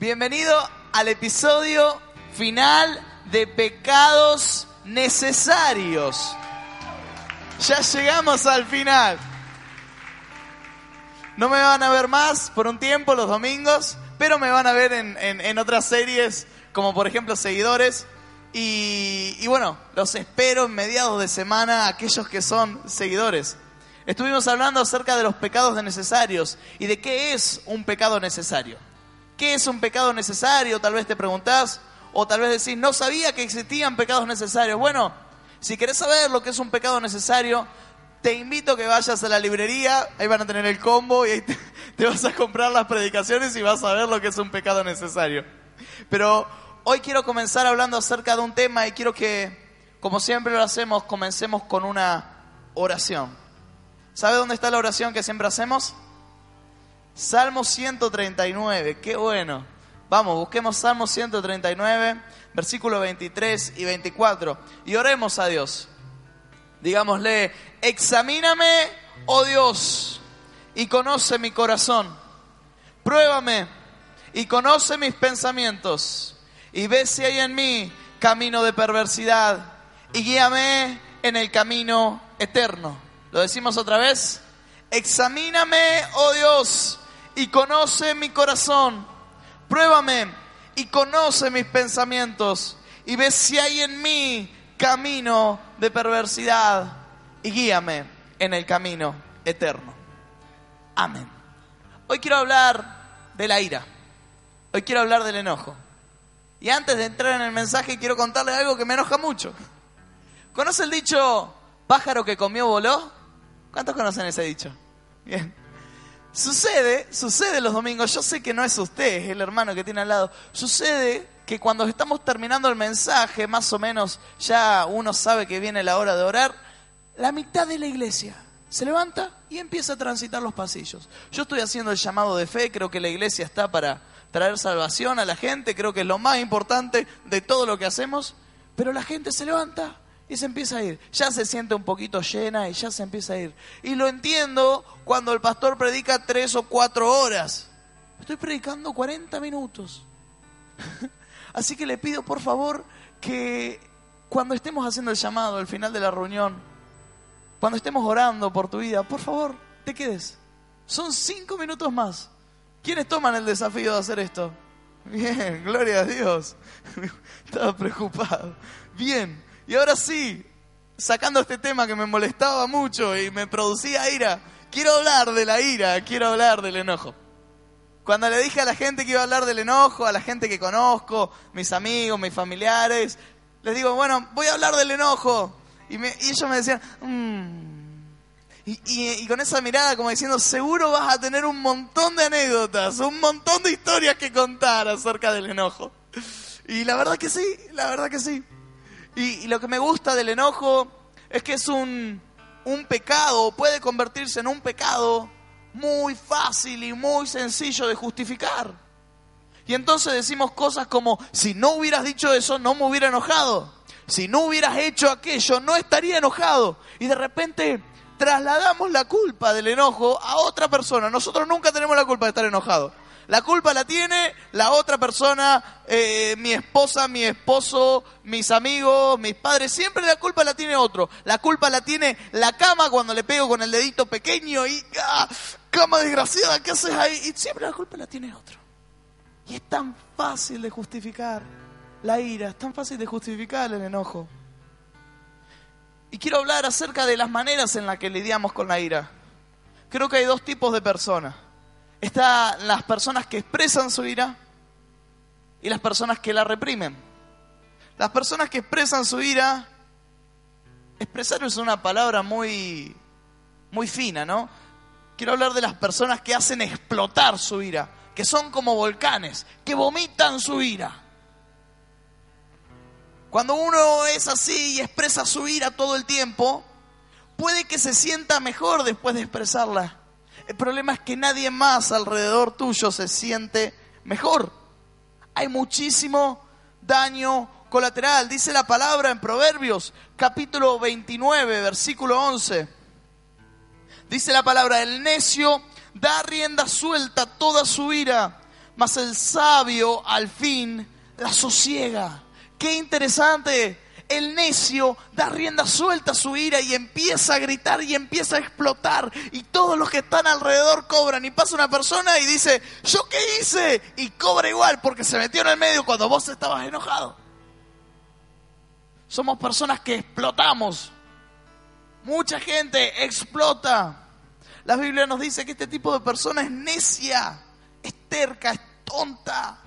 Bienvenido al episodio final de Pecados Necesarios. Ya llegamos al final. No me van a ver más por un tiempo los domingos, pero me van a ver en, en- otras series, como por ejemplo Seguidores. Y, y bueno, los espero en mediados de semana, aquellos que son seguidores. Estuvimos hablando acerca de los pecados necesarios y de qué es un pecado necesario. ¿Qué es un pecado necesario? Tal vez te preguntás, o tal vez decís, no sabía que existían pecados necesarios. Bueno, si querés saber lo que es un pecado necesario, te invito a que vayas a la librería, ahí van a tener el combo y ahí te, te vas a comprar las predicaciones y vas a ver lo que es un pecado necesario. Pero hoy quiero comenzar hablando acerca de un tema y quiero que, como siempre lo hacemos, comencemos con una oración. ¿Sabe dónde está la oración que siempre hacemos? Salmo 139, qué bueno. Vamos, busquemos Salmo 139, versículos 23 y 24 y oremos a Dios. Digámosle, examíname, oh Dios, y conoce mi corazón. Pruébame y conoce mis pensamientos y ve si hay en mí camino de perversidad y guíame en el camino eterno. ¿Lo decimos otra vez? Examíname, oh Dios, y conoce mi corazón. Pruébame y conoce mis pensamientos y ve si hay en mí camino de perversidad y guíame en el camino eterno. Amén. Hoy quiero hablar de la ira. Hoy quiero hablar del enojo. Y antes de entrar en el mensaje quiero contarles algo que me enoja mucho. ¿Conoce el dicho pájaro que comió voló? ¿Cuántos conocen ese dicho? Bien. Sucede, sucede los domingos, yo sé que no es usted, el hermano que tiene al lado. Sucede que cuando estamos terminando el mensaje, más o menos ya uno sabe que viene la hora de orar, la mitad de la iglesia se levanta y empieza a transitar los pasillos. Yo estoy haciendo el llamado de fe, creo que la iglesia está para traer salvación a la gente, creo que es lo más importante de todo lo que hacemos, pero la gente se levanta y se empieza a ir. Ya se siente un poquito llena y ya se empieza a ir. Y lo entiendo cuando el pastor predica tres o cuatro horas. Estoy predicando 40 minutos. Así que le pido por favor que cuando estemos haciendo el llamado al final de la reunión, cuando estemos orando por tu vida, por favor, te quedes. Son cinco minutos más. ¿Quiénes toman el desafío de hacer esto? Bien, gloria a Dios. Estaba preocupado. Bien, y ahora sí, sacando este tema que me molestaba mucho y me producía ira, quiero hablar de la ira, quiero hablar del enojo. Cuando le dije a la gente que iba a hablar del enojo, a la gente que conozco, mis amigos, mis familiares, les digo, bueno, voy a hablar del enojo. Y, me- y ellos me decían, "Mm". y, y- y con esa mirada como diciendo, seguro vas a tener un montón de anécdotas, un montón de historias que contar acerca del enojo. Y la verdad que sí, la verdad que sí. Y, lo que me gusta del enojo es que es un, un pecado, puede convertirse en un pecado muy fácil y muy sencillo de justificar. Y entonces decimos cosas como, si no hubieras dicho eso, no me hubiera enojado. Si no hubieras hecho aquello, no estaría enojado. Y de repente trasladamos la culpa del enojo a otra persona. Nosotros nunca tenemos la culpa de estar enojados. La culpa la tiene la otra persona, eh, mi esposa, mi esposo, mis amigos, mis padres. Siempre la culpa la tiene otro. La culpa la tiene la cama cuando le pego con el dedito pequeño y... ¡ah! Cama desgraciada, ¿qué haces ahí? Y siempre la culpa la tiene otro. Y es tan fácil de justificar la ira, es tan fácil de justificar el enojo. Y quiero hablar acerca de las maneras en las que lidiamos con la ira. Creo que hay dos tipos de personas. Están las personas que expresan su ira y las personas que la reprimen. Las personas que expresan su ira, expresar es una palabra muy, muy fina, ¿no? Quiero hablar de las personas que hacen explotar su ira, que son como volcanes, que vomitan su ira. Cuando uno es así y expresa su ira todo el tiempo, puede que se sienta mejor después de expresarla. El problema es que nadie más alrededor tuyo se siente mejor. Hay muchísimo daño colateral. Dice la palabra en Proverbios, capítulo 29, versículo 11. Dice la palabra, el necio da rienda suelta toda su ira, mas el sabio al fin la sosiega. Qué interesante. El necio da rienda suelta a su ira y empieza a gritar y empieza a explotar. Y todos los que están alrededor cobran. Y pasa una persona y dice, ¿yo qué hice? Y cobra igual porque se metió en el medio cuando vos estabas enojado. Somos personas que explotamos. Mucha gente explota. La Biblia nos dice que este tipo de persona es necia, es terca, es tonta.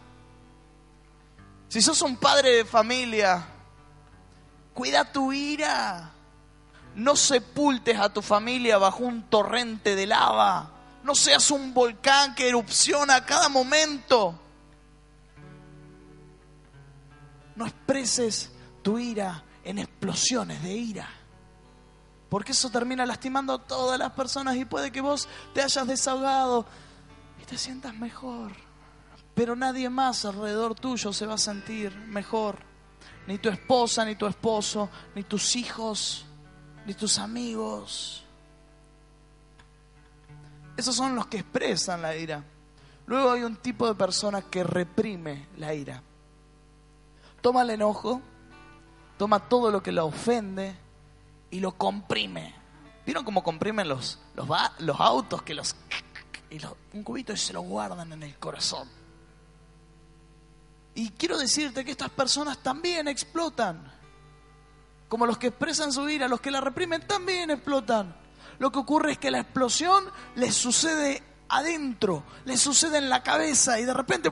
Si sos un padre de familia, cuida tu ira. No sepultes a tu familia bajo un torrente de lava. No seas un volcán que erupciona a cada momento. No expreses tu ira en explosiones de ira. Porque eso termina lastimando a todas las personas y puede que vos te hayas desahogado y te sientas mejor. Pero nadie más alrededor tuyo se va a sentir mejor. Ni tu esposa, ni tu esposo, ni tus hijos, ni tus amigos. Esos son los que expresan la ira. Luego hay un tipo de persona que reprime la ira. Toma el enojo, toma todo lo que la ofende y lo comprime. ¿Vieron cómo comprimen los, los, los autos? Que los, y un cubito y se lo guardan en el corazón. Y quiero decirte que estas personas también explotan. Como los que expresan su ira, los que la reprimen también explotan. Lo que ocurre es que la explosión les sucede adentro, les sucede en la cabeza y de repente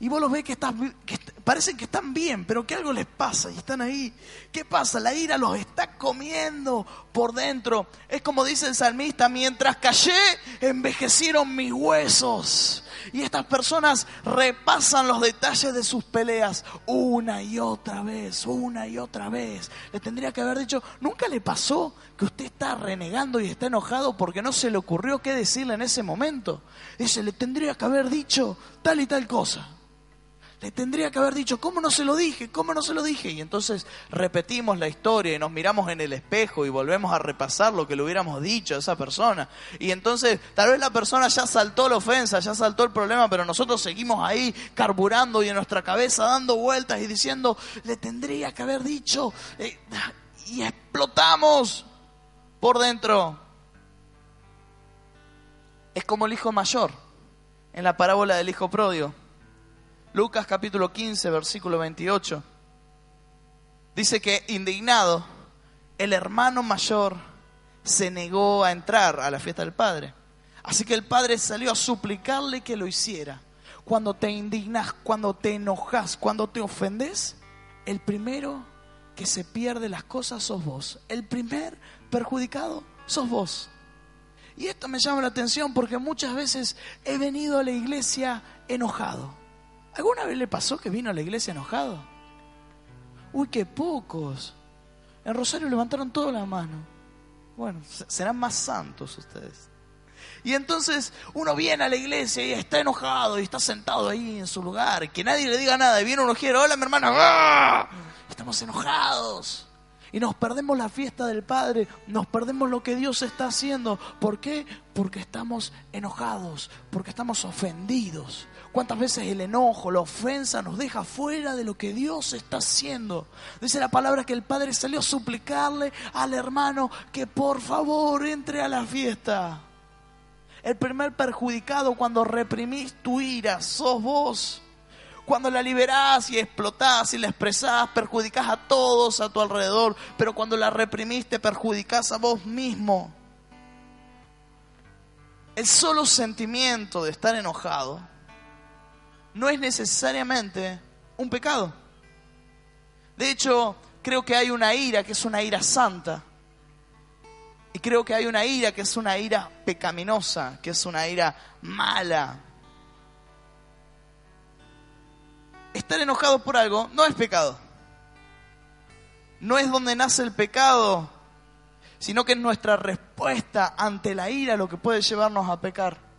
y vos los ves que, están, que parecen que están bien, pero que algo les pasa y están ahí. ¿Qué pasa? La ira los está comiendo por dentro. Es como dice el salmista, mientras callé, envejecieron mis huesos. Y estas personas repasan los detalles de sus peleas una y otra vez, una y otra vez. Le tendría que haber dicho, ¿nunca le pasó que usted está renegando y está enojado porque no se le ocurrió qué decirle en ese momento? Dice, le tendría que haber dicho tal y tal cosa. Le tendría que haber dicho, ¿cómo no se lo dije? ¿Cómo no se lo dije? Y entonces repetimos la historia y nos miramos en el espejo y volvemos a repasar lo que le hubiéramos dicho a esa persona. Y entonces tal vez la persona ya saltó la ofensa, ya saltó el problema, pero nosotros seguimos ahí carburando y en nuestra cabeza dando vueltas y diciendo, le tendría que haber dicho. Eh, y explotamos por dentro. Es como el hijo mayor en la parábola del hijo prodio Lucas capítulo 15, versículo 28. Dice que indignado, el hermano mayor se negó a entrar a la fiesta del padre. Así que el padre salió a suplicarle que lo hiciera. Cuando te indignas, cuando te enojas, cuando te ofendes, el primero que se pierde las cosas sos vos. El primer perjudicado sos vos. Y esto me llama la atención porque muchas veces he venido a la iglesia enojado. ¿Alguna vez le pasó que vino a la iglesia enojado? Uy, qué pocos. En Rosario levantaron toda la mano. Bueno, serán más santos ustedes. Y entonces uno viene a la iglesia y está enojado y está sentado ahí en su lugar. Que nadie le diga nada. Y viene uno quiere, hola mi hermano. ¡Ah! Estamos enojados. Y nos perdemos la fiesta del Padre, nos perdemos lo que Dios está haciendo. ¿Por qué? Porque estamos enojados, porque estamos ofendidos, ¿Cuántas veces el enojo, la ofensa nos deja fuera de lo que Dios está haciendo? Dice la palabra que el Padre salió a suplicarle al hermano que por favor entre a la fiesta. El primer perjudicado cuando reprimís tu ira sos vos. Cuando la liberás y explotás y la expresás, perjudicás a todos a tu alrededor. Pero cuando la reprimiste, perjudicás a vos mismo. El solo sentimiento de estar enojado no es necesariamente un pecado. De hecho, creo que hay una ira que es una ira santa. Y creo que hay una ira que es una ira pecaminosa, que es una ira mala. Estar enojado por algo no es pecado. No es donde nace el pecado, sino que es nuestra respuesta ante la ira lo que puede llevarnos a pecar.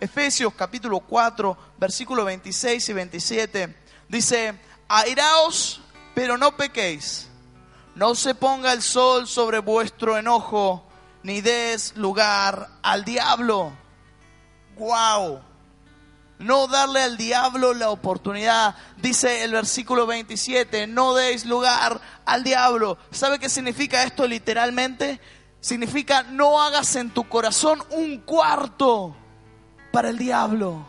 Efesios capítulo 4, versículo 26 y 27, dice, airaos, pero no pequéis. No se ponga el sol sobre vuestro enojo, ni des lugar al diablo. ¡Wow! no darle al diablo la oportunidad. Dice el versículo 27, no deis lugar al diablo. ¿Sabe qué significa esto literalmente? Significa no hagas en tu corazón un cuarto para el diablo.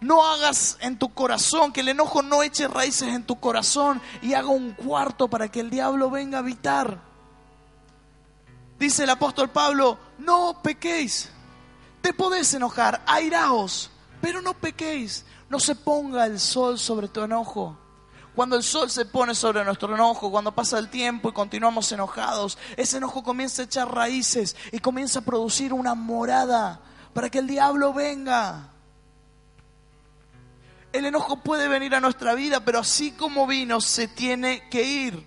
No hagas en tu corazón, que el enojo no eche raíces en tu corazón y haga un cuarto para que el diablo venga a habitar. Dice el apóstol Pablo, no pequéis. Te podés enojar, airaos, pero no pequéis. No se ponga el sol sobre tu enojo. Cuando el sol se pone sobre nuestro enojo, cuando pasa el tiempo y continuamos enojados, ese enojo comienza a echar raíces y comienza a producir una morada para que el diablo venga. El enojo puede venir a nuestra vida, pero así como vino, se tiene que ir.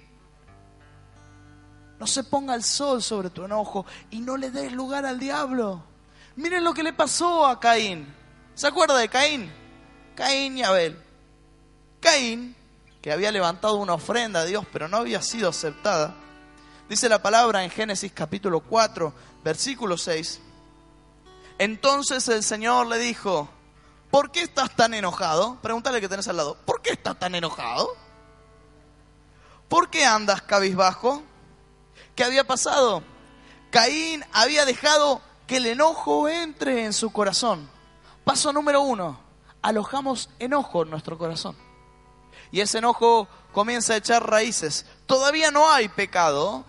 No se ponga el sol sobre tu enojo y no le des lugar al diablo. Miren lo que le pasó a Caín. ¿Se acuerda de Caín? Caín y Abel. Caín, que había levantado una ofrenda a Dios, pero no había sido aceptada. Dice la palabra en Génesis capítulo 4, versículo 6. Entonces el Señor le dijo, ¿por qué estás tan enojado? Pregúntale que tenés al lado, ¿por qué estás tan enojado? ¿Por qué andas cabizbajo? ¿Qué había pasado? Caín había dejado que el enojo entre en su corazón. Paso número uno, alojamos enojo en nuestro corazón. Y ese enojo comienza a echar raíces. Todavía no hay pecado,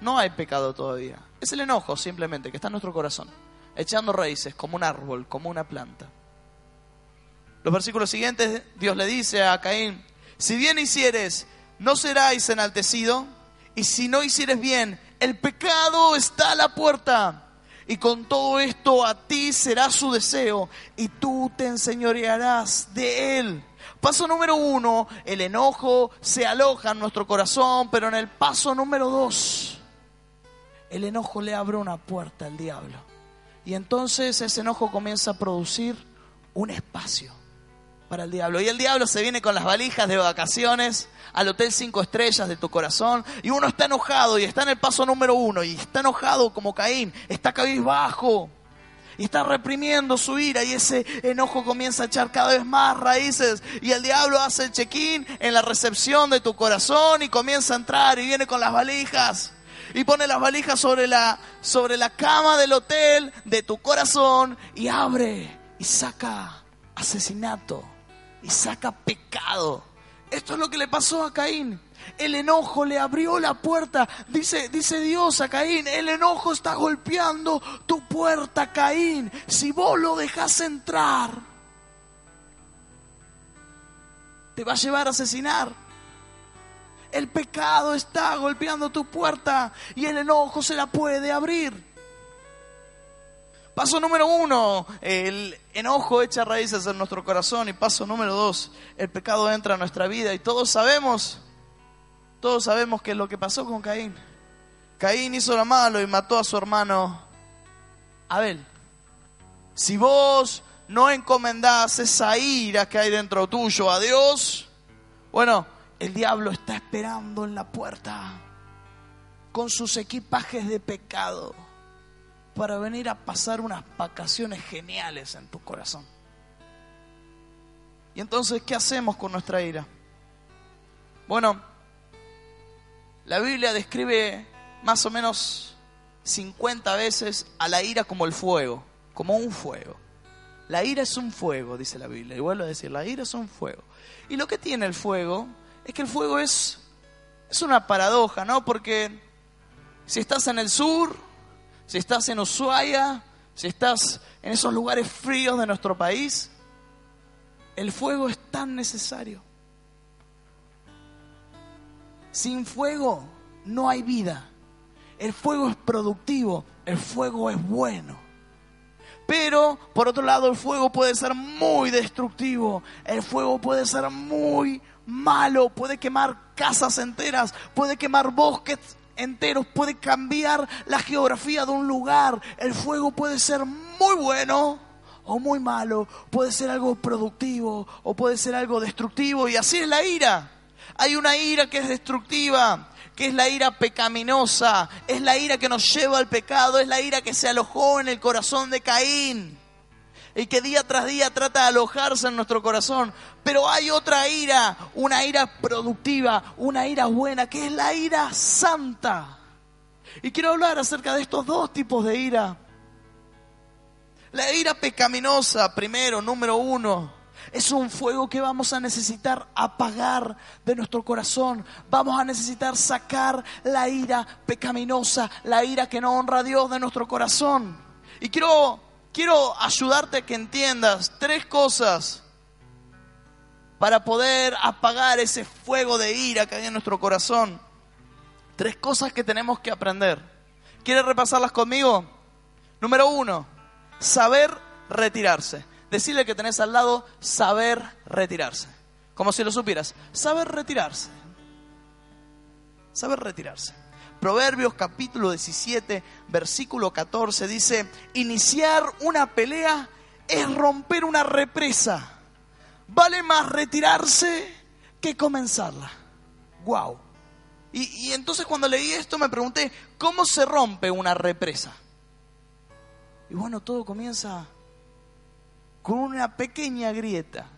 no hay pecado todavía. Es el enojo simplemente que está en nuestro corazón, echando raíces como un árbol, como una planta. Los versículos siguientes, Dios le dice a Caín, si bien hicieres, no seráis enaltecido, y si no hicieres bien, el pecado está a la puerta. Y con todo esto a ti será su deseo y tú te enseñorearás de él. Paso número uno, el enojo se aloja en nuestro corazón, pero en el paso número dos, el enojo le abre una puerta al diablo. Y entonces ese enojo comienza a producir un espacio para el diablo. Y el diablo se viene con las valijas de vacaciones al hotel cinco estrellas de tu corazón y uno está enojado y está en el paso número uno y está enojado como Caín, está cabizbajo y está reprimiendo su ira y ese enojo comienza a echar cada vez más raíces y el diablo hace el check-in en la recepción de tu corazón y comienza a entrar y viene con las valijas y pone las valijas sobre la, sobre la cama del hotel de tu corazón y abre y saca asesinato y saca pecado. Esto es lo que le pasó a Caín. El enojo le abrió la puerta. Dice, dice Dios a Caín, el enojo está golpeando tu puerta, Caín. Si vos lo dejas entrar, te va a llevar a asesinar. El pecado está golpeando tu puerta y el enojo se la puede abrir. Paso número uno, el enojo echa raíces en nuestro corazón. Y paso número dos, el pecado entra a nuestra vida. Y todos sabemos, todos sabemos qué es lo que pasó con Caín. Caín hizo lo malo y mató a su hermano Abel. Si vos no encomendás esa ira que hay dentro tuyo a Dios, bueno, el diablo está esperando en la puerta con sus equipajes de pecado para venir a pasar unas vacaciones geniales en tu corazón. Y entonces, ¿qué hacemos con nuestra ira? Bueno, la Biblia describe más o menos 50 veces a la ira como el fuego, como un fuego. La ira es un fuego, dice la Biblia. Y vuelvo a decir, la ira es un fuego. Y lo que tiene el fuego es que el fuego es, es una paradoja, ¿no? Porque si estás en el sur, si estás en Ushuaia, si estás en esos lugares fríos de nuestro país, el fuego es tan necesario. Sin fuego no hay vida. El fuego es productivo, el fuego es bueno. Pero, por otro lado, el fuego puede ser muy destructivo, el fuego puede ser muy malo, puede quemar casas enteras, puede quemar bosques enteros, puede cambiar la geografía de un lugar. El fuego puede ser muy bueno o muy malo, puede ser algo productivo o puede ser algo destructivo y así es la ira. Hay una ira que es destructiva, que es la ira pecaminosa, es la ira que nos lleva al pecado, es la ira que se alojó en el corazón de Caín. Y que día tras día trata de alojarse en nuestro corazón. Pero hay otra ira, una ira productiva, una ira buena, que es la ira santa. Y quiero hablar acerca de estos dos tipos de ira. La ira pecaminosa, primero, número uno, es un fuego que vamos a necesitar apagar de nuestro corazón. Vamos a necesitar sacar la ira pecaminosa, la ira que no honra a Dios de nuestro corazón. Y quiero, quiero ayudarte a que entiendas tres cosas para poder apagar ese fuego de ira que hay en nuestro corazón. Tres cosas que tenemos que aprender. ¿Quieres repasarlas conmigo? Número uno, saber retirarse. Decirle que tenés al lado saber retirarse. Como si lo supieras. Saber retirarse. Saber retirarse. Proverbios capítulo 17, versículo 14 dice, iniciar una pelea es romper una represa. Vale más retirarse que comenzarla. Wow. Y, y entonces cuando leí esto me pregunté, ¿cómo se rompe una represa? Y bueno, todo comienza con una pequeña grieta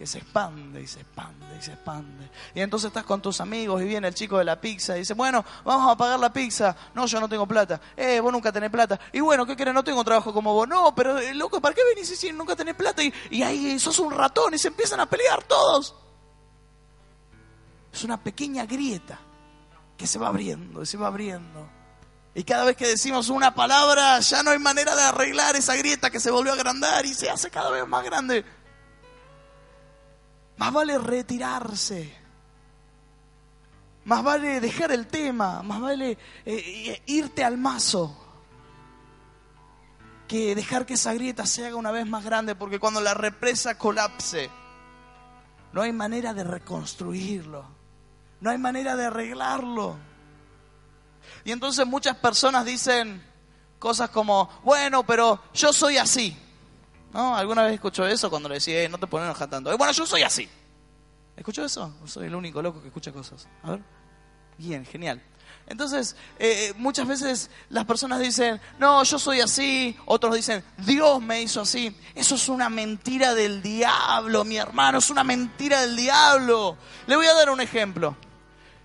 que se expande y se expande y se expande. Y entonces estás con tus amigos y viene el chico de la pizza y dice, bueno, vamos a pagar la pizza. No, yo no tengo plata. Eh, vos nunca tenés plata. Y bueno, ¿qué querés? No tengo trabajo como vos. No, pero eh, loco, ¿para qué venís si nunca tenés plata? Y, y ahí sos un ratón y se empiezan a pelear todos. Es una pequeña grieta que se va abriendo y se va abriendo. Y cada vez que decimos una palabra, ya no hay manera de arreglar esa grieta que se volvió a agrandar y se hace cada vez más grande. Más vale retirarse. Más vale dejar el tema. Más vale eh, irte al mazo. Que dejar que esa grieta se haga una vez más grande. Porque cuando la represa colapse, no hay manera de reconstruirlo. No hay manera de arreglarlo. Y entonces muchas personas dicen cosas como, bueno, pero yo soy así. ¿No? ¿Alguna vez escuchó eso cuando le decía, no te pones enojar tanto? Bueno, yo soy así. ¿Escuchó eso? soy el único loco que escucha cosas. A ver. Bien, genial. Entonces, eh, muchas veces las personas dicen, no, yo soy así. Otros dicen, Dios me hizo así. Eso es una mentira del diablo, mi hermano. Es una mentira del diablo. Le voy a dar un ejemplo.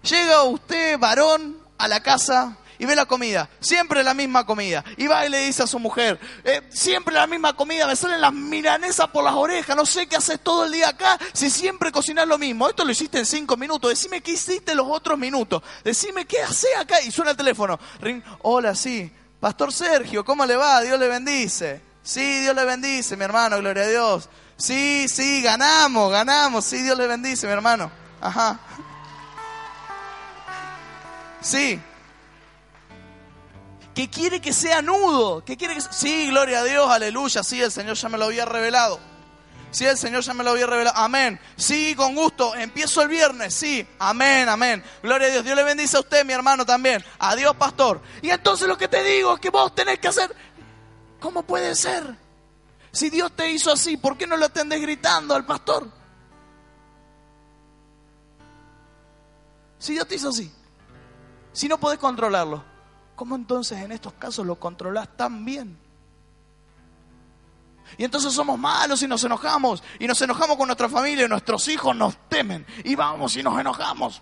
Llega usted, varón, a la casa y ve la comida, siempre la misma comida. Y va y le dice a su mujer, eh, siempre la misma comida, me salen las milanesas por las orejas, no sé qué haces todo el día acá si siempre cocinas lo mismo. Esto lo hiciste en cinco minutos, decime qué hiciste los otros minutos, decime qué haces acá. Y suena el teléfono, Ring, hola, sí, Pastor Sergio, ¿cómo le va? Dios le bendice. Sí, Dios le bendice, mi hermano, gloria a Dios. Sí, sí, ganamos, ganamos, sí, Dios le bendice, mi hermano. Ajá. Sí. Que quiere que sea nudo. Que quiere que Sí, gloria a Dios, aleluya. Sí, el Señor ya me lo había revelado. Sí, el Señor ya me lo había revelado. Amén. Sí, con gusto. Empiezo el viernes. Sí. Amén, amén. Gloria a Dios. Dios le bendice a usted, mi hermano, también. Adiós, pastor. Y entonces lo que te digo es que vos tenés que hacer... ¿Cómo puede ser? Si Dios te hizo así, ¿por qué no lo atendés gritando al pastor? Si Dios te hizo así. Si no podés controlarlo, ¿cómo entonces en estos casos lo controlás tan bien? Y entonces somos malos y nos enojamos. Y nos enojamos con nuestra familia y nuestros hijos nos temen. Y vamos y nos enojamos.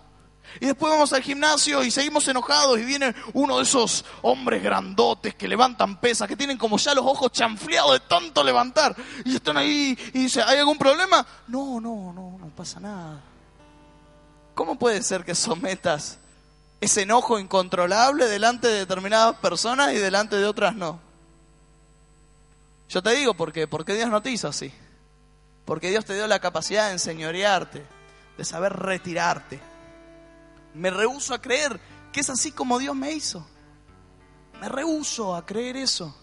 Y después vamos al gimnasio y seguimos enojados y viene uno de esos hombres grandotes que levantan pesas, que tienen como ya los ojos chanfleados de tanto levantar. Y están ahí y dice, ¿hay algún problema? No, no, no, no pasa nada. ¿Cómo puede ser que sometas ese enojo incontrolable delante de determinadas personas y delante de otras no. Yo te digo por qué, porque Dios no te hizo así. Porque Dios te dio la capacidad de enseñorearte, de saber retirarte. Me rehuso a creer que es así como Dios me hizo. Me rehuso a creer eso.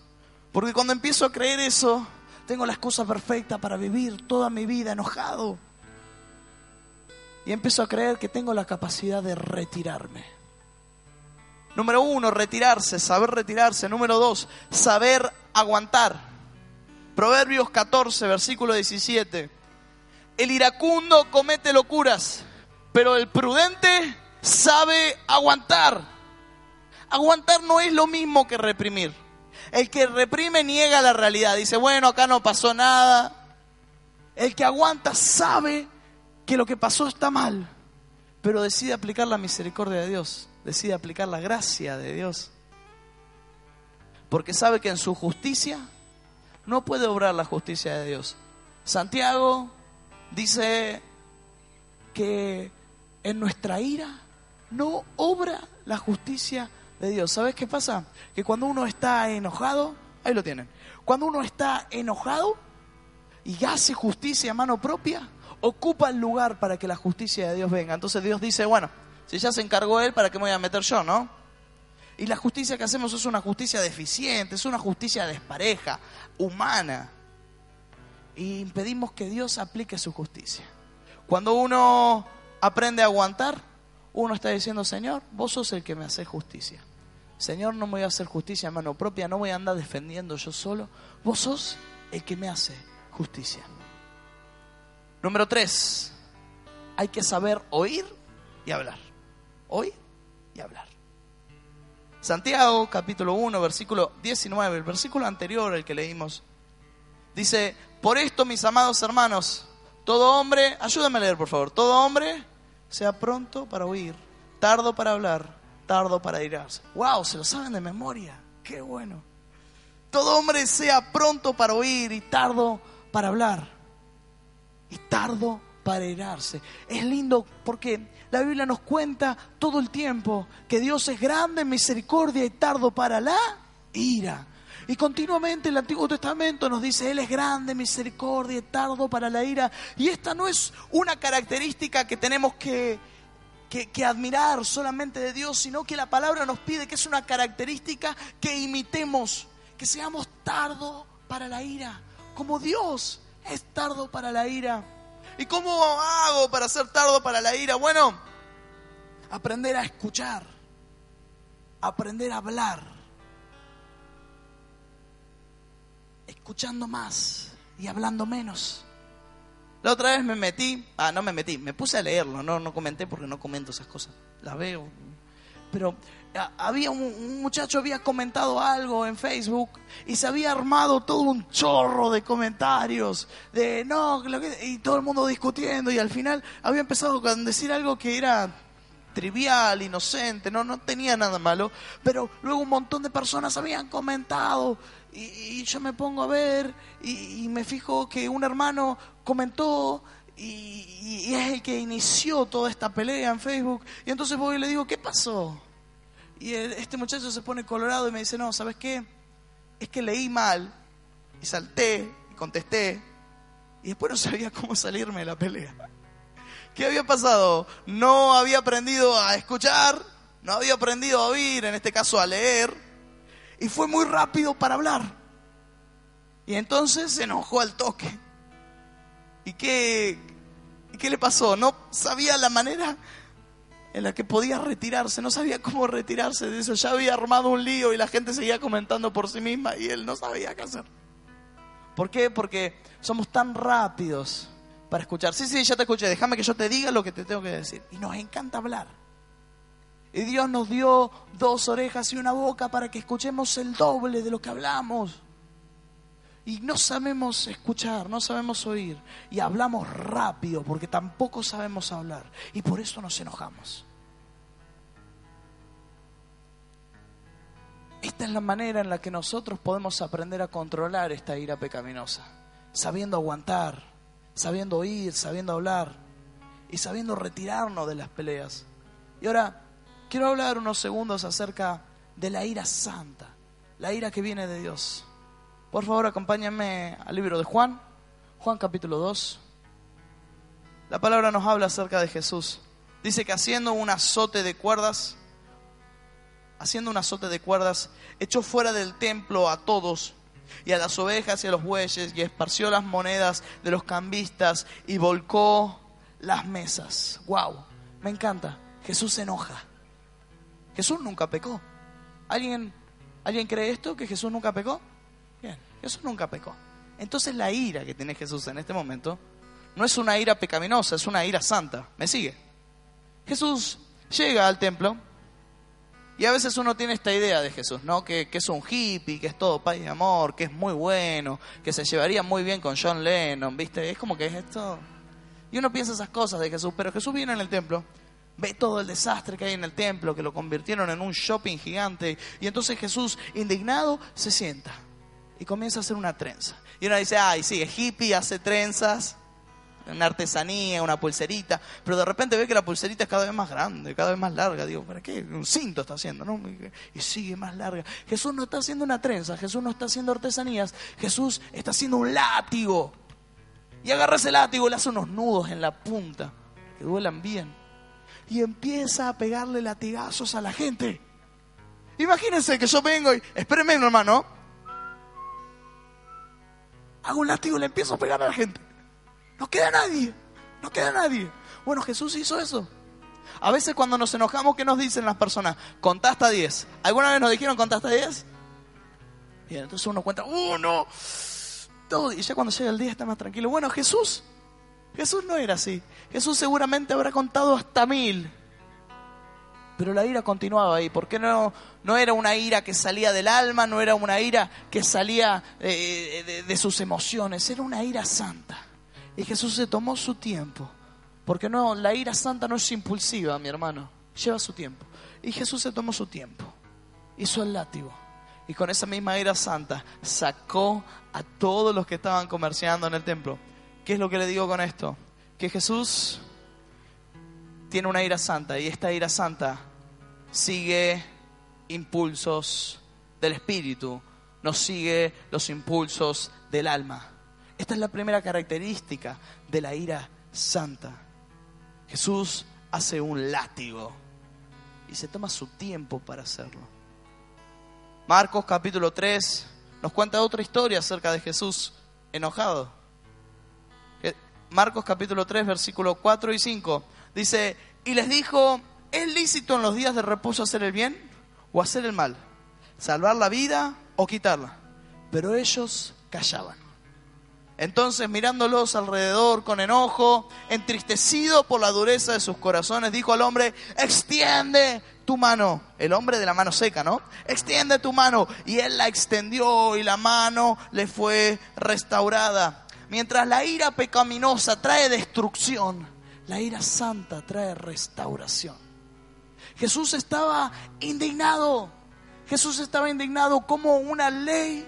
Porque cuando empiezo a creer eso, tengo la excusa perfecta para vivir toda mi vida enojado. Y empiezo a creer que tengo la capacidad de retirarme. Número uno, retirarse, saber retirarse. Número dos, saber aguantar. Proverbios 14, versículo 17. El iracundo comete locuras, pero el prudente sabe aguantar. Aguantar no es lo mismo que reprimir. El que reprime niega la realidad. Dice, bueno, acá no pasó nada. El que aguanta sabe que lo que pasó está mal, pero decide aplicar la misericordia de Dios, decide aplicar la gracia de Dios. Porque sabe que en su justicia no puede obrar la justicia de Dios. Santiago dice que en nuestra ira no obra la justicia de Dios. ¿Sabes qué pasa? Que cuando uno está enojado, ahí lo tienen, cuando uno está enojado y hace justicia a mano propia, ocupa el lugar para que la justicia de Dios venga. Entonces Dios dice, bueno, si ya se encargó Él, ¿para qué me voy a meter yo, no? Y la justicia que hacemos es una justicia deficiente, es una justicia despareja, humana. Y impedimos que Dios aplique su justicia. Cuando uno aprende a aguantar, uno está diciendo, Señor, vos sos el que me hace justicia. Señor, no me voy a hacer justicia a mano propia, no voy a andar defendiendo yo solo. Vos sos el que me hace justicia. Número tres, hay que saber oír y hablar. Oír y hablar. Santiago capítulo 1, versículo 19, el versículo anterior al que leímos, dice, por esto mis amados hermanos, todo hombre, ayúdame a leer por favor, todo hombre sea pronto para oír, tardo para hablar, tardo para irarse. ¡Wow! Se lo saben de memoria. ¡Qué bueno! Todo hombre sea pronto para oír y tardo para hablar. Y tardo para irarse. Es lindo porque la Biblia nos cuenta todo el tiempo que Dios es grande en misericordia y tardo para la ira. Y continuamente el Antiguo Testamento nos dice, Él es grande, misericordia, y tardo para la ira. Y esta no es una característica que tenemos que, que, que, admirar solamente de Dios, sino que la palabra nos pide que es una característica que imitemos, que seamos tardo para la ira, como Dios es tardo para la ira. ¿Y cómo hago para ser tardo para la ira? Bueno, aprender a escuchar, aprender a hablar escuchando más y hablando menos. La otra vez me metí, ah, no me metí, me puse a leerlo, no, no comenté porque no comento esas cosas, las veo. Pero había un, muchacho había comentado algo en Facebook y se había armado todo un chorro de comentarios de no, y todo el mundo discutiendo y al final había empezado a decir algo que era trivial, inocente, no, no tenía nada malo, pero luego un montón de personas habían comentado y, yo me pongo a ver y, me fijo que un hermano comentó y, es el que inició toda esta pelea en Facebook. Y entonces voy y le digo, ¿qué pasó? Y este muchacho se pone colorado y me dice, no, ¿sabes qué? Es que leí mal y salté y contesté y después no sabía cómo salirme de la pelea. ¿Qué había pasado? No había aprendido a escuchar, no había aprendido a oír, en este caso a leer, y fue muy rápido para hablar. Y entonces se enojó al toque. ¿Y qué, qué le pasó? No sabía la manera en la que podía retirarse, no sabía cómo retirarse de eso. Ya había armado un lío y la gente seguía comentando por sí misma y él no sabía qué hacer. ¿Por qué? Porque somos tan rápidos para escuchar. Sí, sí, ya te escuché, déjame que yo te diga lo que te tengo que decir. Y nos encanta hablar. Y Dios nos dio dos orejas y una boca para que escuchemos el doble de lo que hablamos. Y no sabemos escuchar, no sabemos oír. Y hablamos rápido porque tampoco sabemos hablar. Y por eso nos enojamos. Esta es la manera en la que nosotros podemos aprender a controlar esta ira pecaminosa. Sabiendo aguantar, sabiendo oír, sabiendo hablar y sabiendo retirarnos de las peleas. Y ahora quiero hablar unos segundos acerca de la ira santa, la ira que viene de Dios. Por favor, acompáñenme al libro de Juan, Juan capítulo 2. La palabra nos habla acerca de Jesús. Dice que haciendo un azote de cuerdas, haciendo un azote de cuerdas, echó fuera del templo a todos y a las ovejas y a los bueyes y esparció las monedas de los cambistas y volcó las mesas. Wow, me encanta. Jesús se enoja. Jesús nunca pecó. ¿Alguien, ¿Alguien cree esto? ¿Que Jesús nunca pecó? Bien, Jesús nunca pecó. Entonces la ira que tiene Jesús en este momento no es una ira pecaminosa, es una ira santa. ¿Me sigue? Jesús llega al templo Y a veces uno tiene esta idea de Jesús, ¿no? Que, que, es un hippie, que es todo paz y amor, que es muy bueno, que se llevaría muy bien con John Lennon, ¿viste? Es como que es esto. Y uno piensa esas cosas de Jesús, pero Jesús viene en el templo, ve todo el desastre que hay en el templo, que lo convirtieron en un shopping gigante, y entonces Jesús, indignado, se sienta y comienza a hacer una trenza. Y uno dice, ay, sí, es hippie, hace trenzas, una artesanía, una pulserita, pero de repente ve que la pulserita es cada vez más grande, cada vez más larga. Digo, ¿para qué? Un cinto está haciendo, ¿no? Y sigue más larga. Jesús no está haciendo una trenza, Jesús no está haciendo artesanías, Jesús está haciendo un látigo. Y agarra ese látigo, le hace unos nudos en la punta, que duelan bien. Y empieza a pegarle latigazos a la gente. Imagínense que yo vengo y, espérenme hermano, hago un látigo y le empiezo a pegar a la gente. No queda nadie, no queda nadie. Bueno, Jesús hizo eso. A veces cuando nos enojamos, ¿qué nos dicen las personas? Contá hasta 10. ¿Alguna vez nos dijeron contá hasta 10? Bien, entonces uno cuenta, uno, todo, y ya cuando llega el día está más tranquilo. Bueno, Jesús, Jesús no era así. Jesús seguramente habrá contado hasta mil. Pero la ira continuaba ahí, porque no, no era una ira que salía del alma, no era una ira que salía de, de sus emociones, era una ira santa. Y Jesús se tomó su tiempo. Porque no, la ira santa no es impulsiva, mi hermano. Lleva su tiempo. Y Jesús se tomó su tiempo. Hizo el látigo. Y con esa misma ira santa sacó a todos los que estaban comerciando en el templo. ¿Qué es lo que le digo con esto? Que Jesús tiene una ira santa y esta ira santa sigue impulsos del espíritu, no sigue los impulsos del alma. Esta es la primera característica de la ira santa. Jesús hace un látigo y se toma su tiempo para hacerlo. Marcos capítulo 3 nos cuenta otra historia acerca de Jesús enojado. Marcos capítulo 3 versículo 4 y 5 dice, y les dijo, ¿es lícito en los días de reposo hacer el bien o hacer el mal? ¿Salvar la vida o quitarla? Pero ellos callaban. Entonces mirándolos alrededor con enojo, entristecido por la dureza de sus corazones, dijo al hombre, extiende tu mano. El hombre de la mano seca, ¿no? Extiende tu mano. Y él la extendió y la mano le fue restaurada. Mientras la ira pecaminosa trae destrucción, la ira santa trae restauración. Jesús estaba indignado. Jesús estaba indignado como una ley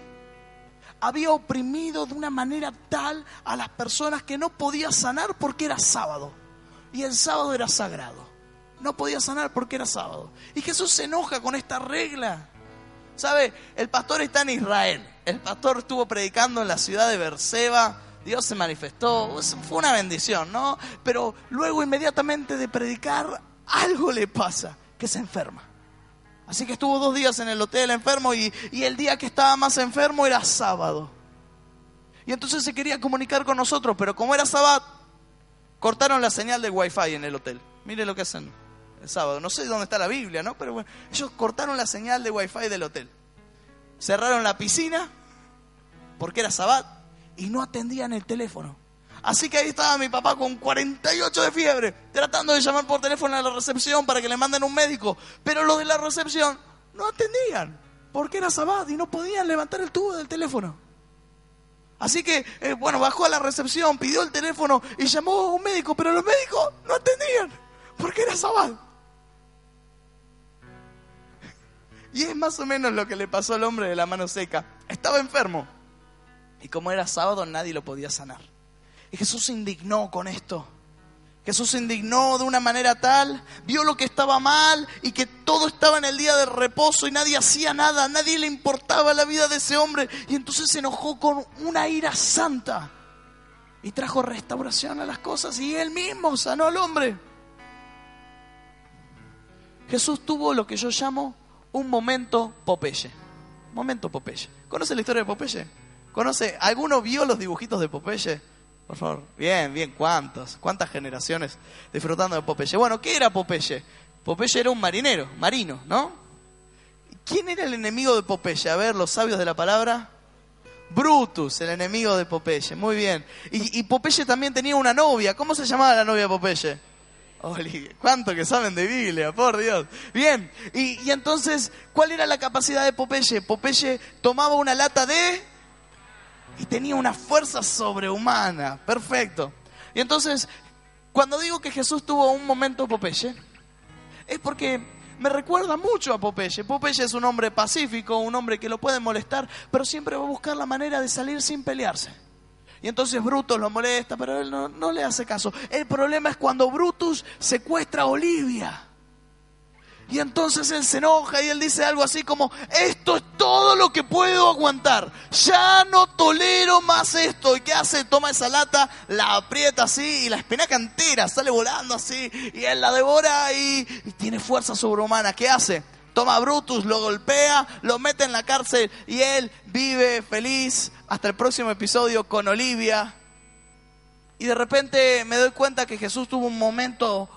había oprimido de una manera tal a las personas que no podía sanar porque era sábado. Y el sábado era sagrado. No podía sanar porque era sábado. Y Jesús se enoja con esta regla. ¿Sabe? El pastor está en Israel. El pastor estuvo predicando en la ciudad de Berseba. Dios se manifestó. Fue una bendición, ¿no? Pero luego inmediatamente de predicar, algo le pasa, que se enferma. Así que estuvo dos días en el hotel enfermo y, el día que estaba más enfermo era sábado. Y entonces se quería comunicar con nosotros, pero como era sábado, cortaron la señal de wifi en el hotel. Mire lo que hacen el sábado. No sé dónde está la Biblia, ¿no? Pero bueno, ellos cortaron la señal de wifi del hotel. Cerraron la piscina porque era sábado y no atendían el teléfono. Así que ahí estaba mi papá con 48 de fiebre, tratando de llamar por teléfono a la recepción para que le manden un médico. Pero los de la recepción no atendían, porque era sábado y no podían levantar el tubo del teléfono. Así que, eh, bueno, bajó a la recepción, pidió el teléfono y llamó a un médico, pero los médicos no atendían, porque era sábado. Y es más o menos lo que le pasó al hombre de la mano seca. Estaba enfermo. Y como era sábado, nadie lo podía sanar. Y Jesús se indignó con esto. Jesús se indignó de una manera tal, vio lo que estaba mal y que todo estaba en el día de reposo y nadie hacía nada, nadie le importaba la vida de ese hombre. Y entonces se enojó con una ira santa y trajo restauración a las cosas y él mismo sanó al hombre. Jesús tuvo lo que yo llamo un momento Popeye. Momento Popeye. ¿Conoce la historia de Popeye? ¿Conoce? ¿Alguno vio los dibujitos de Popeye? Por favor. Bien, bien, ¿cuántos? ¿Cuántas generaciones disfrutando de Popeye? Bueno, ¿qué era Popeye? Popeye era un marinero, marino, ¿no? ¿Quién era el enemigo de Popeye? A ver, los sabios de la palabra. Brutus, el enemigo de Popeye. Muy bien. Y, Popeye también tenía una novia. ¿Cómo se llamaba la novia de Popeye? ¿cuánto que saben de Biblia? Por Dios. Bien, y, y entonces, ¿cuál era la capacidad de Popeye? Popeye tomaba una lata de... y tenía una fuerza sobrehumana. Perfecto. Y entonces, cuando digo que Jesús tuvo un momento Popeye, es porque me recuerda mucho a Popeye. Popeye es un hombre pacífico, un hombre que lo puede molestar, pero siempre va a buscar la manera de salir sin pelearse. Y entonces Brutus lo molesta, pero él no, le hace caso. El problema es cuando Brutus secuestra a Olivia. Y entonces él se enoja y él dice algo así como, esto es todo lo que puedo aguantar, ya no tolero más esto. ¿Y qué hace? Toma esa lata, la aprieta así y la espinaca entera sale volando así y él la devora y, y tiene fuerza sobrehumana. ¿Qué hace? Toma a Brutus, lo golpea, lo mete en la cárcel y él vive feliz hasta el próximo episodio con Olivia. Y de repente me doy cuenta que Jesús tuvo un momento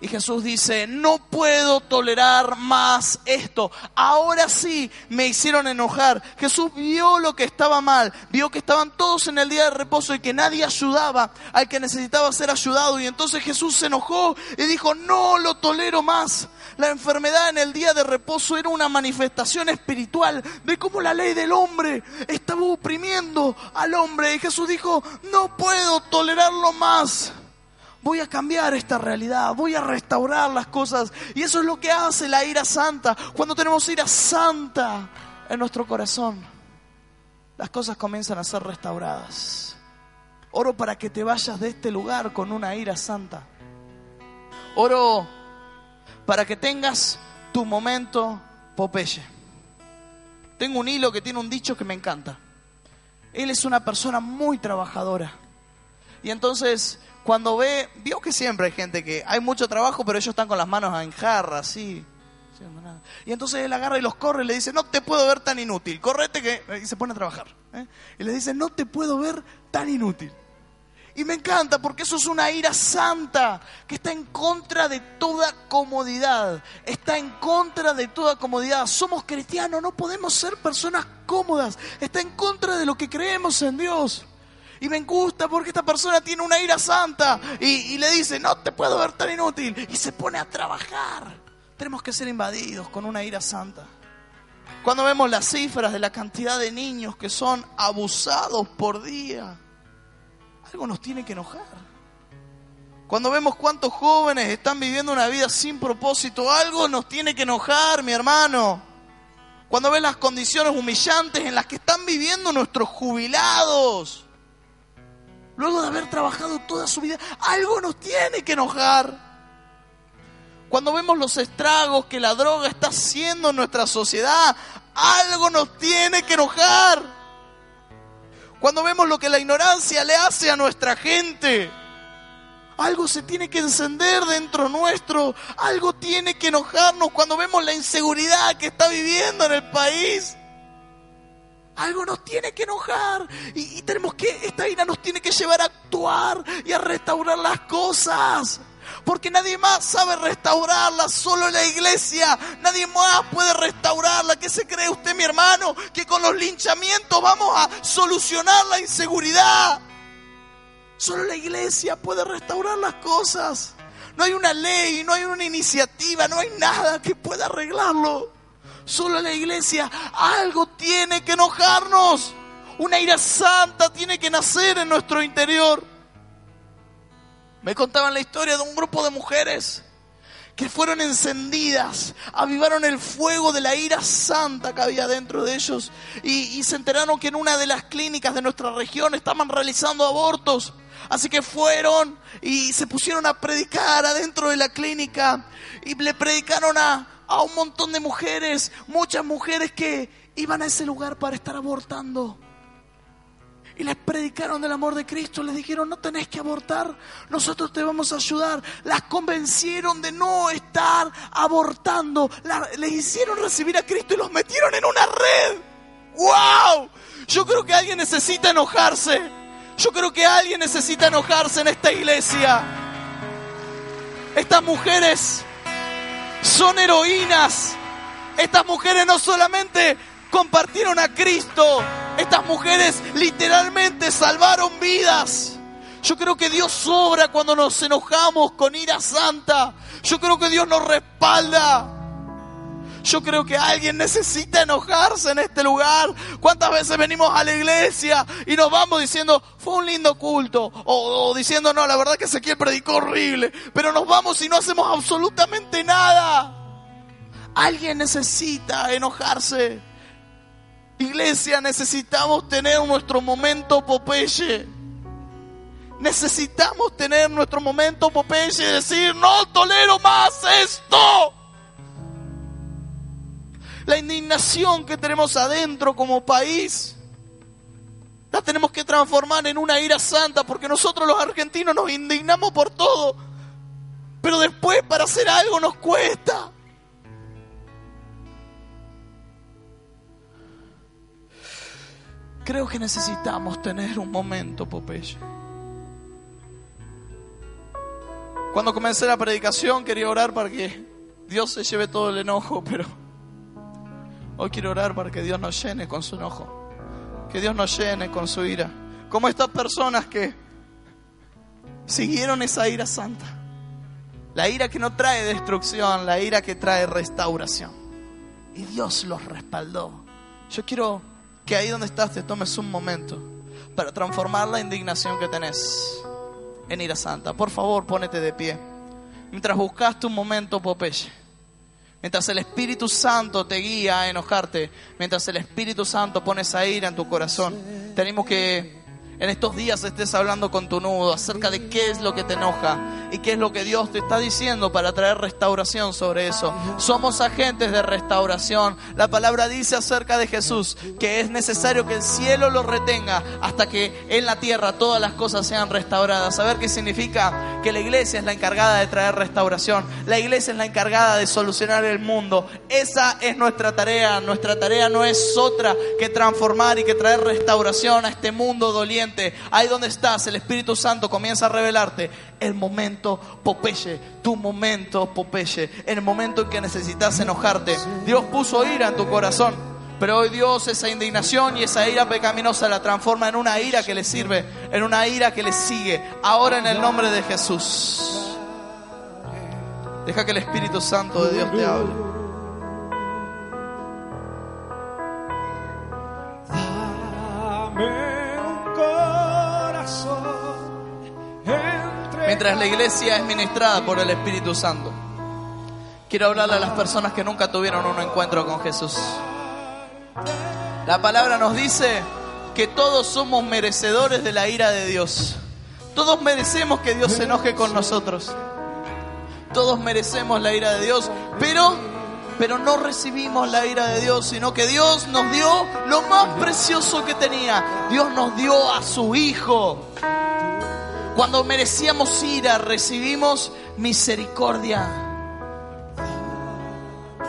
Y Jesús dice, no puedo tolerar más esto. Ahora sí me hicieron enojar. Jesús vio lo que estaba mal, vio que estaban todos en el día de reposo y que nadie ayudaba al que necesitaba ser ayudado. Y entonces Jesús se enojó y dijo, no lo tolero más. La enfermedad en el día de reposo era una manifestación espiritual de cómo la ley del hombre estaba oprimiendo al hombre. Y Jesús dijo, no puedo tolerarlo más voy a cambiar esta realidad, voy a restaurar las cosas. Y eso es lo que hace la ira santa. Cuando tenemos ira santa en nuestro corazón, las cosas comienzan a ser restauradas. Oro para que te vayas de este lugar con una ira santa. Oro para que tengas tu momento Popeye. Tengo un hilo que tiene un dicho que me encanta. Él es una persona muy trabajadora. Y entonces cuando ve, vio que siempre hay gente que hay mucho trabajo, pero ellos están con las manos en jarra, así. Y entonces él agarra y los corre y le dice, no te puedo ver tan inútil, correte que... Y se pone a trabajar. ¿eh? Y le dice, no te puedo ver tan inútil. Y me encanta porque eso es una ira santa que está en contra de toda comodidad. Está en contra de toda comodidad. Somos cristianos, no podemos ser personas cómodas. Está en contra de lo que creemos en Dios. Y me gusta porque esta persona tiene una ira santa y, le dice, no te puedo ver tan inútil. Y se pone a trabajar. Tenemos que ser invadidos con una ira santa. Cuando vemos las cifras de la cantidad de niños que son abusados por día, algo nos tiene que enojar. Cuando vemos cuántos jóvenes están viviendo una vida sin propósito, algo nos tiene que enojar, mi hermano. Cuando ves las condiciones humillantes en las que están viviendo nuestros jubilados, luego de haber trabajado toda su vida, algo nos tiene que enojar. Cuando vemos los estragos que la droga está haciendo en nuestra sociedad, algo nos tiene que enojar. Cuando vemos lo que la ignorancia le hace a nuestra gente, algo se tiene que encender dentro nuestro, algo tiene que enojarnos cuando vemos la inseguridad que está viviendo en el país. Algo nos tiene que enojar y, tenemos que, esta ira nos tiene que llevar a actuar y a restaurar las cosas. Porque nadie más sabe restaurarla, solo la iglesia. Nadie más puede restaurarla. ¿Qué se cree usted, mi hermano? Que con los linchamientos vamos a solucionar la inseguridad. Solo la iglesia puede restaurar las cosas. No hay una ley, no hay una iniciativa, no hay nada que pueda arreglarlo solo la iglesia, algo tiene que enojarnos. Una ira santa tiene que nacer en nuestro interior. Me contaban la historia de un grupo de mujeres que fueron encendidas, avivaron el fuego de la ira santa que había dentro de ellos y, y, se enteraron que en una de las clínicas de nuestra región estaban realizando abortos. Así que fueron y se pusieron a predicar adentro de la clínica y le predicaron a, a un montón de mujeres, muchas mujeres que iban a ese lugar para estar abortando. Y les predicaron del amor de Cristo, les dijeron, no tenés que abortar, nosotros te vamos a ayudar. Las convencieron de no estar abortando, les hicieron recibir a Cristo y los metieron en una red. ¡Wow! Yo creo que alguien necesita enojarse. Yo creo que alguien necesita enojarse en esta iglesia. Estas mujeres son heroínas. Estas mujeres no solamente compartieron a Cristo, estas mujeres literalmente salvaron vidas. Yo creo que Dios obra cuando nos enojamos con ira santa. Yo creo que Dios nos respalda. Yo creo que alguien necesita enojarse en este lugar. ¿Cuántas veces venimos a la iglesia y nos vamos diciendo, fue un lindo culto? O, diciendo, no, la verdad que Ezequiel predicó horrible. Pero nos vamos y no hacemos absolutamente nada. Alguien necesita enojarse. Iglesia, necesitamos tener nuestro momento Popeye. Necesitamos tener nuestro momento Popeye y decir, no tolero más esto. La indignación que tenemos adentro como país, la tenemos que transformar en una ira santa, porque nosotros los argentinos nos indignamos por todo, pero después para hacer algo nos cuesta. Creo que necesitamos tener un momento, Popeye. Cuando comencé la predicación quería orar para que Dios se lleve todo el enojo, pero Hoy quiero orar para que Dios nos llene con su enojo, que Dios nos llene con su ira, como estas personas que siguieron esa ira santa, la ira que no trae destrucción, la ira que trae restauración. Y Dios los respaldó. Yo quiero que ahí donde estás te tomes un momento para transformar la indignación que tenés en ira santa. Por favor, pónete de pie. Mientras buscaste un momento, Popeye Mientras el Espíritu Santo te guía a enojarte, mientras el Espíritu Santo pone esa ira en tu corazón, tenemos que en estos días estés hablando con tu nudo acerca de qué es lo que te enoja y qué es lo que Dios te está diciendo para traer restauración sobre eso. Somos agentes de restauración. La palabra dice acerca de Jesús que es necesario que el cielo lo retenga hasta que en la tierra todas las cosas sean restauradas. Saber qué significa que la iglesia es la encargada de traer restauración. La iglesia es la encargada de solucionar el mundo. Esa es nuestra tarea. Nuestra tarea no es otra que transformar y que traer restauración a este mundo doliente ahí donde estás, el Espíritu Santo comienza a revelarte el momento Popeye, tu momento Popeye, en el momento en que necesitas enojarte. Dios puso ira en tu corazón, pero hoy Dios esa indignación y esa ira pecaminosa la transforma en una ira que le sirve, en una ira que le sigue. Ahora en el nombre de Jesús. Deja que el Espíritu Santo de Dios te hable. Mientras la iglesia es ministrada por el Espíritu Santo. Quiero hablarle a las personas que nunca tuvieron un encuentro con Jesús. La palabra nos dice que todos somos merecedores de la ira de Dios. Todos merecemos que Dios se enoje con nosotros. Todos merecemos la ira de Dios, pero pero no recibimos la ira de Dios, sino que Dios nos dio lo más precioso que tenía. Dios nos dio a su hijo. Cuando merecíamos ira, recibimos misericordia.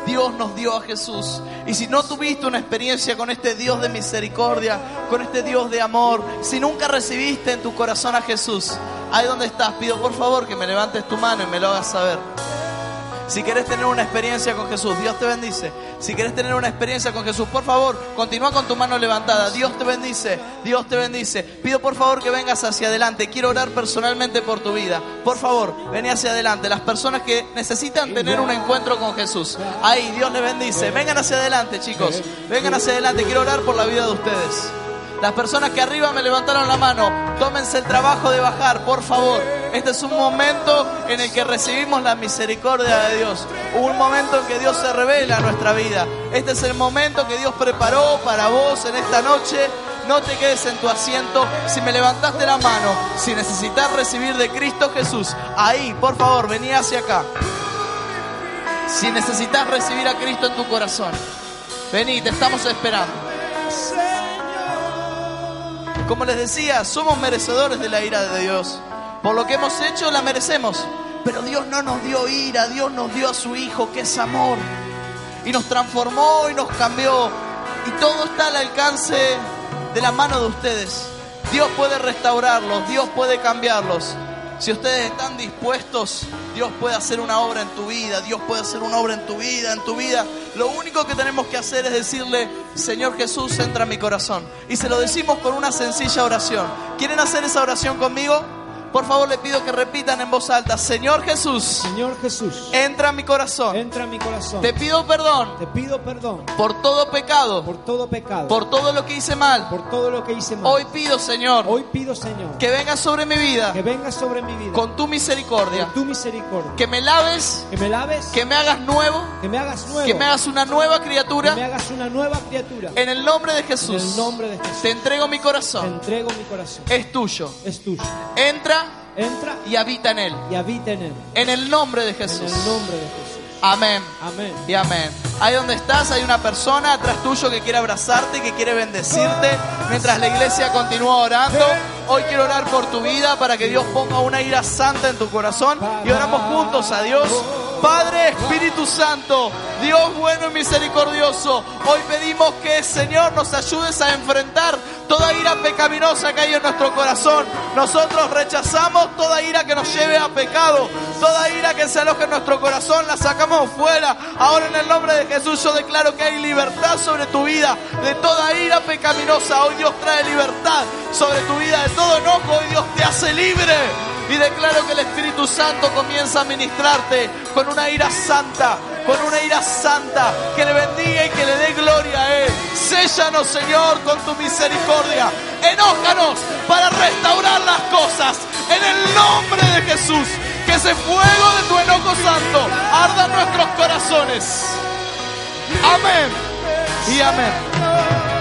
Dios nos dio a Jesús. Y si no tuviste una experiencia con este Dios de misericordia, con este Dios de amor, si nunca recibiste en tu corazón a Jesús, ahí donde estás, pido por favor que me levantes tu mano y me lo hagas saber. Si quieres tener una experiencia con Jesús, Dios te bendice. Si quieres tener una experiencia con Jesús, por favor, continúa con tu mano levantada. Dios te bendice, Dios te bendice. Pido por favor que vengas hacia adelante. Quiero orar personalmente por tu vida. Por favor, ven hacia adelante. Las personas que necesitan tener un encuentro con Jesús. Ahí, Dios les bendice. Vengan hacia adelante, chicos. Vengan hacia adelante. Quiero orar por la vida de ustedes. Las personas que arriba me levantaron la mano, tómense el trabajo de bajar, por favor. Este es un momento en el que recibimos la misericordia de Dios. Un momento en que Dios se revela a nuestra vida. Este es el momento que Dios preparó para vos en esta noche. No te quedes en tu asiento. Si me levantaste la mano, si necesitas recibir de Cristo Jesús, ahí, por favor, vení hacia acá. Si necesitas recibir a Cristo en tu corazón, vení, te estamos esperando. Como les decía, somos merecedores de la ira de Dios. Por lo que hemos hecho, la merecemos. Pero Dios no nos dio ira, Dios nos dio a su Hijo, que es amor. Y nos transformó y nos cambió. Y todo está al alcance de la mano de ustedes. Dios puede restaurarlos, Dios puede cambiarlos. Si ustedes están dispuestos, Dios puede hacer una obra en tu vida, Dios puede hacer una obra en tu vida, en tu vida. Lo único que tenemos que hacer es decirle, Señor Jesús, entra en mi corazón. Y se lo decimos con una sencilla oración. ¿Quieren hacer esa oración conmigo? Por favor, le pido que repitan en voz alta, Señor Jesús, Señor Jesús, entra en mi corazón. entra en mi corazón. Te pido perdón Te pido perdón por todo pecado, por todo pecado, por todo lo que hice mal. por todo lo que hice mal. Hoy pido, Señor, Hoy pido, Señor, que vengas sobre mi vida que vengas sobre mi vida con tu misericordia, con tu misericordia, que me laves, que me laves, que me hagas nuevo, que me hagas nuevo, que me hagas una nueva que me criatura. hagas una nueva criatura. En el nombre de En Jesús, el nombre de Jesús, te entrego mi te corazón. entrego mi corazón. Es tuyo. Es tuyo. Entra Entra y habita en él. y habita en él. En el nombre de En Jesús. el nombre de Jesús. Amén. Amén. Y amén. Ahí donde estás hay una persona atrás tuyo que quiere abrazarte, que quiere bendecirte, mientras la iglesia continúa orando. Hoy quiero orar por tu vida para que Dios ponga una ira santa en tu corazón y oramos juntos a Dios. Padre Espíritu Santo, Dios bueno y misericordioso, hoy pedimos que Señor nos ayudes a enfrentar toda ira pecaminosa que hay en nuestro corazón. Nosotros rechazamos toda ira que nos lleve a pecado, toda ira que se aloje en nuestro corazón, la sacamos fuera. Ahora en el nombre de Jesús yo declaro que hay libertad sobre tu vida de toda ira pecaminosa. Hoy Dios trae libertad sobre tu vida de todo enojo. Hoy Dios te hace libre. Y declaro que el Espíritu Santo comienza a ministrarte con una ira santa, con una ira santa, que le bendiga y que le dé gloria a Él. Séllanos, Señor, con tu misericordia. Enójanos para restaurar las cosas. En el nombre de Jesús, que ese fuego de tu enojo santo arda en nuestros corazones. Amén y amén.